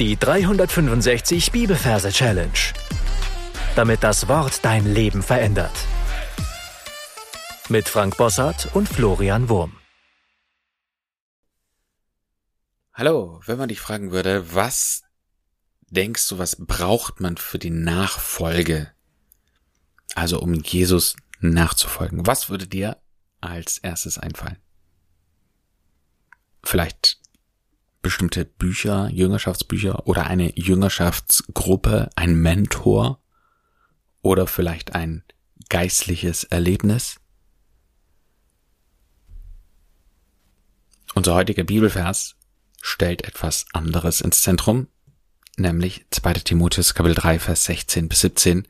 Die 365 Bibelverse Challenge. Damit das Wort dein Leben verändert. Mit Frank Bossart und Florian Wurm. Hallo, wenn man dich fragen würde, was denkst du, was braucht man für die Nachfolge? Also um Jesus nachzufolgen. Was würde dir als erstes einfallen? Vielleicht bestimmte Bücher, Jüngerschaftsbücher oder eine Jüngerschaftsgruppe, ein Mentor oder vielleicht ein geistliches Erlebnis? Unser heutiger Bibelvers stellt etwas anderes ins Zentrum, nämlich 2. Timotheus Kapitel 3 Vers 16 bis 17.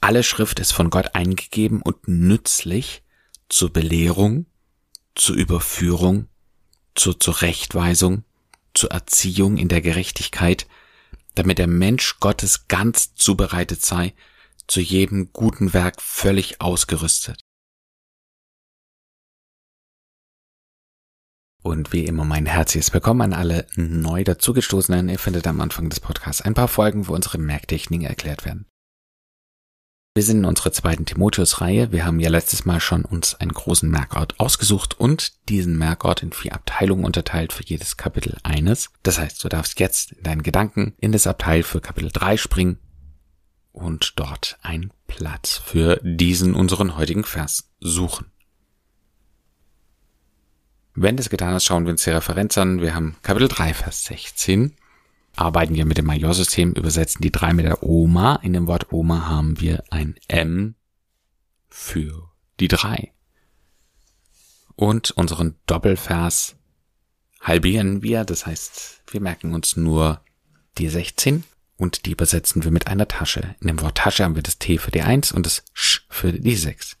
Alle Schrift ist von Gott eingegeben und nützlich zur Belehrung, zur Überführung, zur Zurechtweisung, zur Erziehung in der Gerechtigkeit, damit der Mensch Gottes ganz zubereitet sei, zu jedem guten Werk völlig ausgerüstet. Und wie immer mein herzliches Willkommen an alle neu dazugestoßenen. Ihr findet am Anfang des Podcasts ein paar Folgen, wo unsere Merktechniken erklärt werden. Wir sind in unserer zweiten Timotheus-Reihe. Wir haben ja letztes Mal schon uns einen großen Merkort ausgesucht und diesen Merkort in vier Abteilungen unterteilt für jedes Kapitel eines. Das heißt, du darfst jetzt in deinen Gedanken in das Abteil für Kapitel 3 springen und dort einen Platz für diesen unseren heutigen Vers suchen. Wenn das getan ist, schauen wir uns die Referenz an. Wir haben Kapitel 3, Vers 16 arbeiten wir mit dem Majorsystem, übersetzen die drei mit der Oma. In dem Wort Oma haben wir ein M für die drei. Und unseren Doppelvers halbieren wir, das heißt, wir merken uns nur die 16 und die übersetzen wir mit einer Tasche. In dem Wort Tasche haben wir das T für die 1 und das Sch für die 6.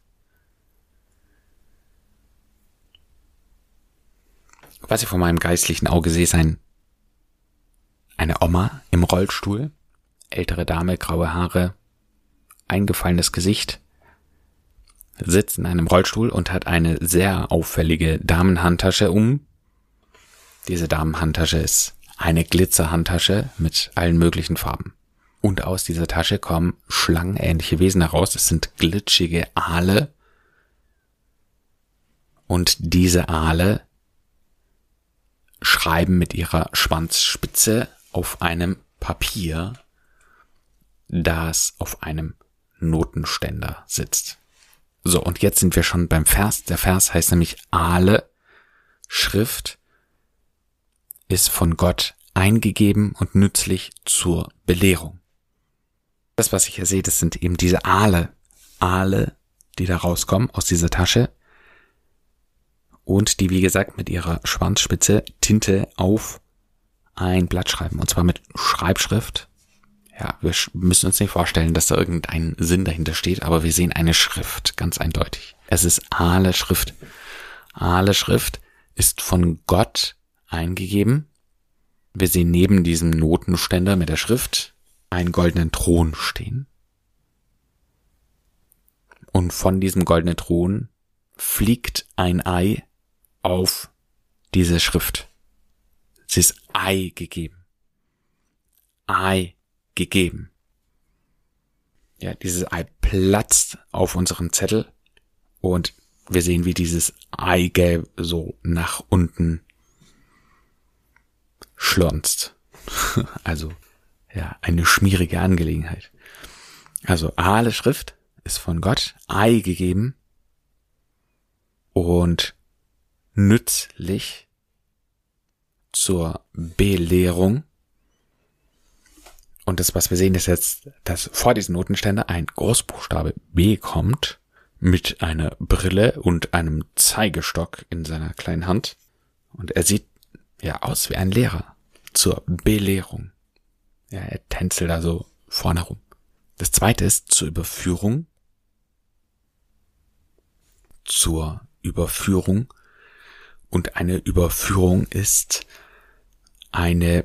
Was ich vor meinem geistlichen Auge sehe, ist ein eine Oma im Rollstuhl, ältere Dame, graue Haare, eingefallenes Gesicht, sitzt in einem Rollstuhl und hat eine sehr auffällige Damenhandtasche um. Diese Damenhandtasche ist eine Glitzerhandtasche mit allen möglichen Farben. Und aus dieser Tasche kommen schlangenähnliche Wesen heraus. Es sind glitschige Aale. Und diese Aale schreiben mit ihrer Schwanzspitze auf einem Papier, das auf einem Notenständer sitzt. So, und jetzt sind wir schon beim Vers. Der Vers heißt nämlich Aale. Schrift ist von Gott eingegeben und nützlich zur Belehrung. Das, was ich hier sehe, das sind eben diese Aale. Aale, die da rauskommen aus dieser Tasche und die, wie gesagt, mit ihrer Schwanzspitze Tinte auf ein Blatt schreiben. Und zwar mit Schreibschrift. Ja, wir müssen uns nicht vorstellen, dass da irgendein Sinn dahinter steht, aber wir sehen eine Schrift, ganz eindeutig. Es ist Aale Schrift. Aale Schrift ist von Gott eingegeben. Wir sehen neben diesem Notenständer mit der Schrift einen goldenen Thron stehen. Und von diesem goldenen Thron fliegt ein Ei auf diese Schrift. Sie ist Ei gegeben. Ei gegeben. Ja, dieses Ei platzt auf unserem Zettel und wir sehen, wie dieses Eigelb so nach unten schlonzt. also, ja, eine schmierige Angelegenheit. Also, alle Schrift ist von Gott, Ei gegeben und nützlich zur Belehrung. Und das, was wir sehen, ist jetzt, dass vor diesem Notenständer ein Großbuchstabe B kommt mit einer Brille und einem Zeigestock in seiner kleinen Hand. Und er sieht ja aus wie ein Lehrer zur Belehrung. Ja, er tänzelt da so vorne rum. Das zweite ist zur Überführung. Zur Überführung. Und eine Überführung ist eine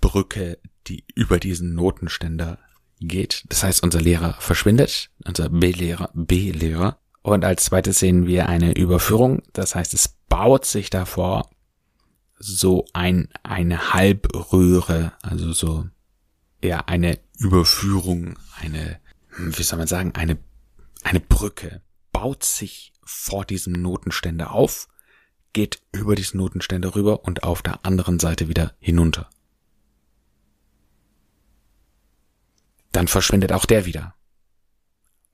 Brücke, die über diesen Notenständer geht. Das heißt, unser Lehrer verschwindet, unser B-Lehrer, B-Lehrer. Und als zweites sehen wir eine Überführung. Das heißt, es baut sich davor so ein, eine Halbröhre, also so, ja, eine Überführung, eine, wie soll man sagen, eine, eine Brücke baut sich vor diesem Notenständer auf, geht über diesen Notenständer rüber und auf der anderen Seite wieder hinunter. Dann verschwindet auch der wieder.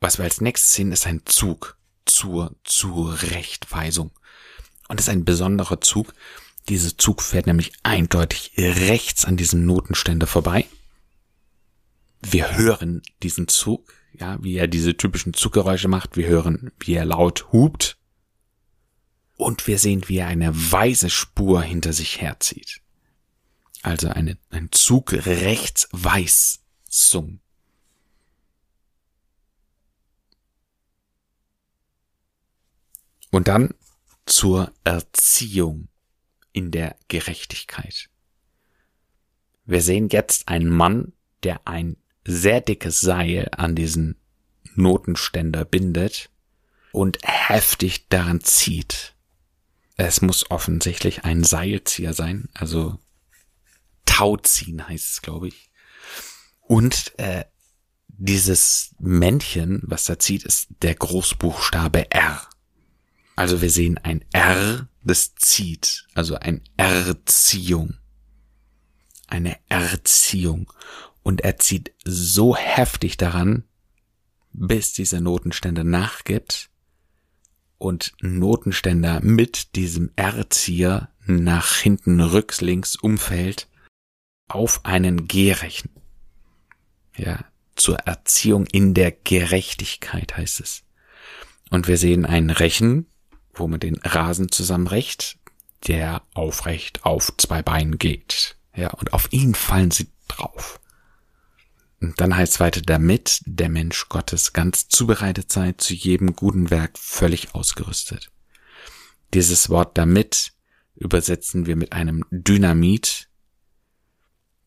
Was wir als nächstes sehen, ist ein Zug zur Zurechtweisung. Und das ist ein besonderer Zug. Dieser Zug fährt nämlich eindeutig rechts an diesem Notenständer vorbei. Wir hören diesen Zug, ja, wie er diese typischen Zuggeräusche macht. Wir hören, wie er laut hupt. Und wir sehen, wie er eine weiße Spur hinter sich herzieht. Also eine, ein Zug rechts weiß Weisung. Und dann zur Erziehung in der Gerechtigkeit. Wir sehen jetzt einen Mann, der ein sehr dickes Seil an diesen Notenständer bindet und heftig daran zieht. Es muss offensichtlich ein Seilzieher sein, also Tauziehen heißt es, glaube ich. Und äh, dieses Männchen, was da zieht, ist der Großbuchstabe R. Also wir sehen ein R, das zieht, also ein Erziehung. Eine Erziehung. Und er zieht so heftig daran, bis dieser Notenständer nachgibt und Notenständer mit diesem Erzieher nach hinten rücks links umfällt auf einen G-Rechen. Ja, zur Erziehung in der Gerechtigkeit heißt es. Und wir sehen einen Rechen, wo man den Rasen zusammenrecht, der aufrecht auf zwei Beinen geht. Ja, und auf ihn fallen sie drauf. Und dann heißt es weiter, damit der Mensch Gottes ganz zubereitet sei, zu jedem guten Werk völlig ausgerüstet. Dieses Wort damit übersetzen wir mit einem Dynamit.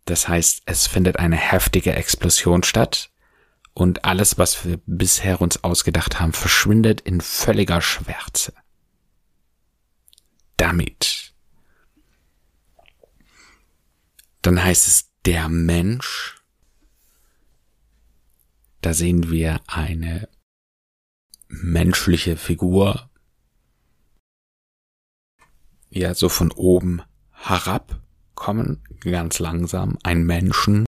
Das heißt, es findet eine heftige Explosion statt und alles, was wir bisher uns ausgedacht haben, verschwindet in völliger Schwärze damit. Dann heißt es der Mensch. Da sehen wir eine menschliche Figur. Ja, so von oben herab kommen, ganz langsam, ein Menschen.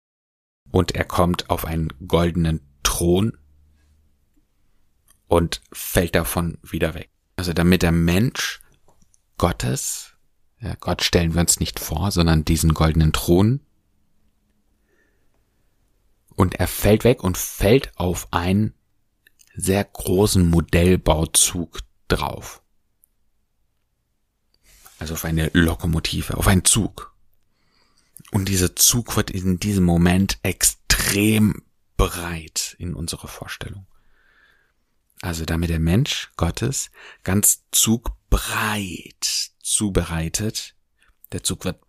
Und er kommt auf einen goldenen Thron und fällt davon wieder weg. Also damit der Mensch Gottes. Ja, Gott stellen wir uns nicht vor, sondern diesen goldenen Thron. Und er fällt weg und fällt auf einen sehr großen Modellbauzug drauf. Also auf eine Lokomotive, auf einen Zug. Und dieser Zug wird in diesem Moment extrem breit in unserer Vorstellung. Also damit der Mensch Gottes ganz zugbreit zubereitet. Der Zug wird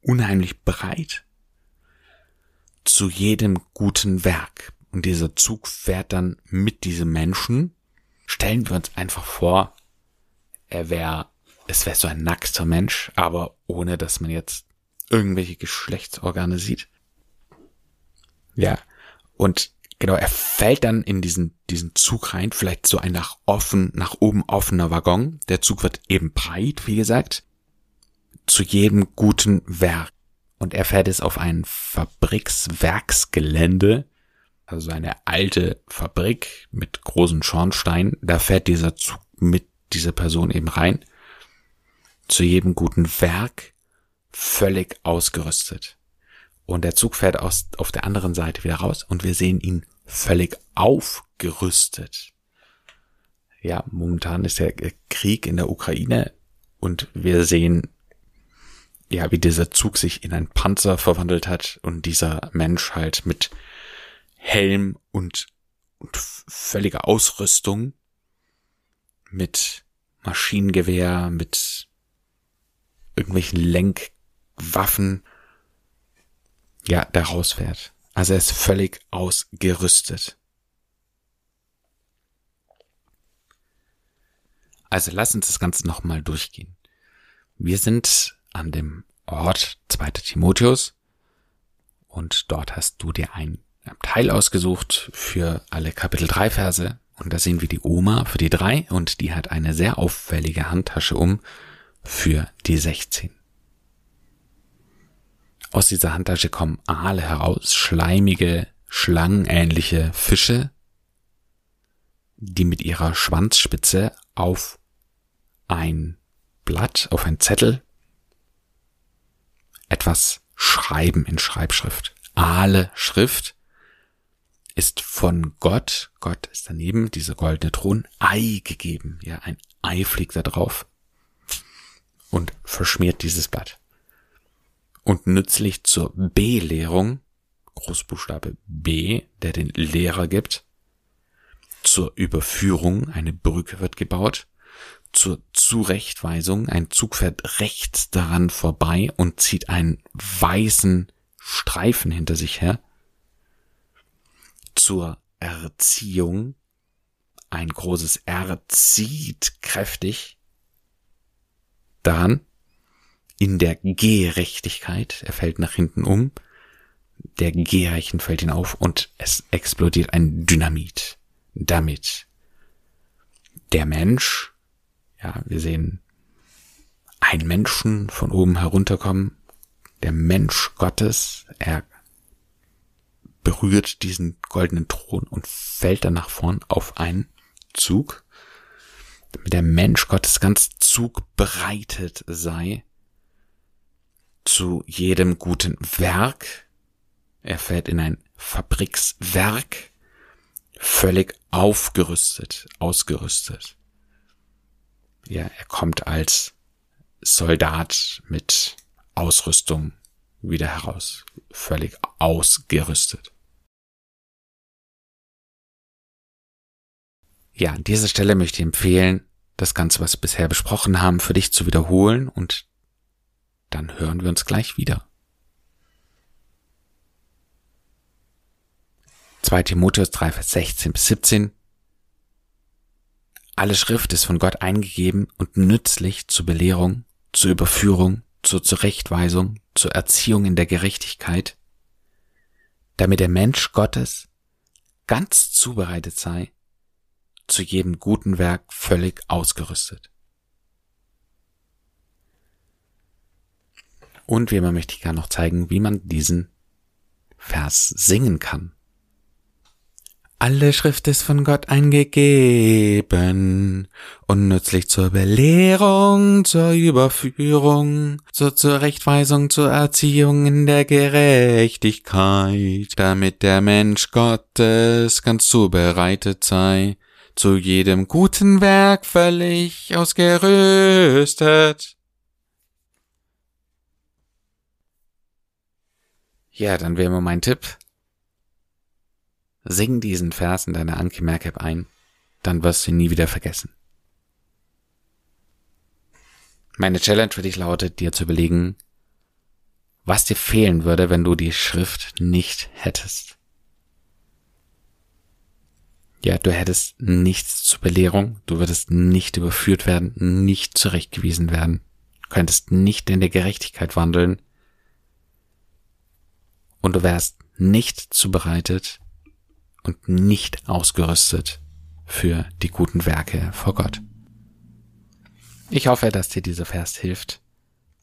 unheimlich breit zu jedem guten Werk. Und dieser Zug fährt dann mit diesem Menschen. Stellen wir uns einfach vor, er wäre, es wäre so ein nackter Mensch, aber ohne dass man jetzt irgendwelche Geschlechtsorgane sieht. Ja. Und Genau, er fällt dann in diesen, diesen Zug rein, vielleicht so ein nach offen, nach oben offener Waggon. Der Zug wird eben breit, wie gesagt, zu jedem guten Werk. Und er fährt es auf ein Fabrikswerksgelände, also eine alte Fabrik mit großen Schornsteinen. Da fährt dieser Zug mit dieser Person eben rein. Zu jedem guten Werk völlig ausgerüstet. Und der Zug fährt aus, auf der anderen Seite wieder raus und wir sehen ihn völlig aufgerüstet. Ja, momentan ist der Krieg in der Ukraine und wir sehen, ja, wie dieser Zug sich in einen Panzer verwandelt hat und dieser Mensch halt mit Helm und, und völliger Ausrüstung, mit Maschinengewehr, mit irgendwelchen Lenkwaffen, ja, da rausfährt. Also er ist völlig ausgerüstet. Also lass uns das Ganze nochmal durchgehen. Wir sind an dem Ort 2. Timotheus und dort hast du dir ein Teil ausgesucht für alle Kapitel 3 Verse und da sehen wir die Oma für die 3 und die hat eine sehr auffällige Handtasche um für die 16. Aus dieser Handtasche kommen Aale heraus, schleimige, schlangenähnliche Fische, die mit ihrer Schwanzspitze auf ein Blatt, auf ein Zettel etwas schreiben in Schreibschrift. Aale Schrift ist von Gott, Gott ist daneben, dieser goldene Thron, Ei gegeben. Ja, ein Ei fliegt da drauf und verschmiert dieses Blatt. Und nützlich zur Belehrung, Großbuchstabe B, der den Lehrer gibt, zur Überführung, eine Brücke wird gebaut, zur Zurechtweisung, ein Zug fährt rechts daran vorbei und zieht einen weißen Streifen hinter sich her, zur Erziehung, ein großes R zieht kräftig daran, in der Gerechtigkeit, er fällt nach hinten um, der Gehreichen fällt ihn auf und es explodiert ein Dynamit. Damit der Mensch, ja, wir sehen einen Menschen von oben herunterkommen, der Mensch Gottes, er berührt diesen goldenen Thron und fällt dann nach vorn auf einen Zug, damit der Mensch Gottes ganz zugbereitet sei zu jedem guten Werk. Er fällt in ein Fabrikswerk, völlig aufgerüstet, ausgerüstet. Ja, er kommt als Soldat mit Ausrüstung wieder heraus, völlig ausgerüstet. Ja, an dieser Stelle möchte ich empfehlen, das Ganze, was wir bisher besprochen haben, für dich zu wiederholen und dann hören wir uns gleich wieder. 2 Timotheus 3, Vers 16 bis 17 Alle Schrift ist von Gott eingegeben und nützlich zur Belehrung, zur Überführung, zur Zurechtweisung, zur Erziehung in der Gerechtigkeit, damit der Mensch Gottes ganz zubereitet sei, zu jedem guten Werk völlig ausgerüstet. Und wie immer möchte ich gerne noch zeigen, wie man diesen Vers singen kann. Alle Schrift ist von Gott eingegeben und nützlich zur Belehrung, zur Überführung, zur Zurechtweisung, zur Erziehung in der Gerechtigkeit, damit der Mensch Gottes ganz zubereitet sei, zu jedem guten Werk völlig ausgerüstet. Ja, dann wäre mir mein Tipp, Sing diesen Vers in deiner Anki Merkab ein, dann wirst du ihn nie wieder vergessen. Meine Challenge für dich lautet, dir zu überlegen, was dir fehlen würde, wenn du die Schrift nicht hättest. Ja, du hättest nichts zur Belehrung, du würdest nicht überführt werden, nicht zurechtgewiesen werden, könntest nicht in der Gerechtigkeit wandeln und du wärst nicht zubereitet, und nicht ausgerüstet für die guten Werke vor Gott. Ich hoffe, dass dir dieser Vers hilft,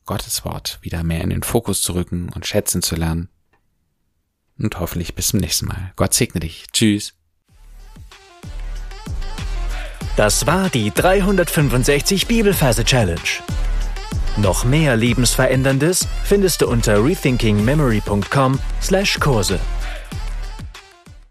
Gottes Wort wieder mehr in den Fokus zu rücken und schätzen zu lernen. Und hoffentlich bis zum nächsten Mal. Gott segne dich. Tschüss. Das war die 365 Bibelferse Challenge. Noch mehr Lebensveränderndes findest du unter rethinkingmemory.com/Kurse.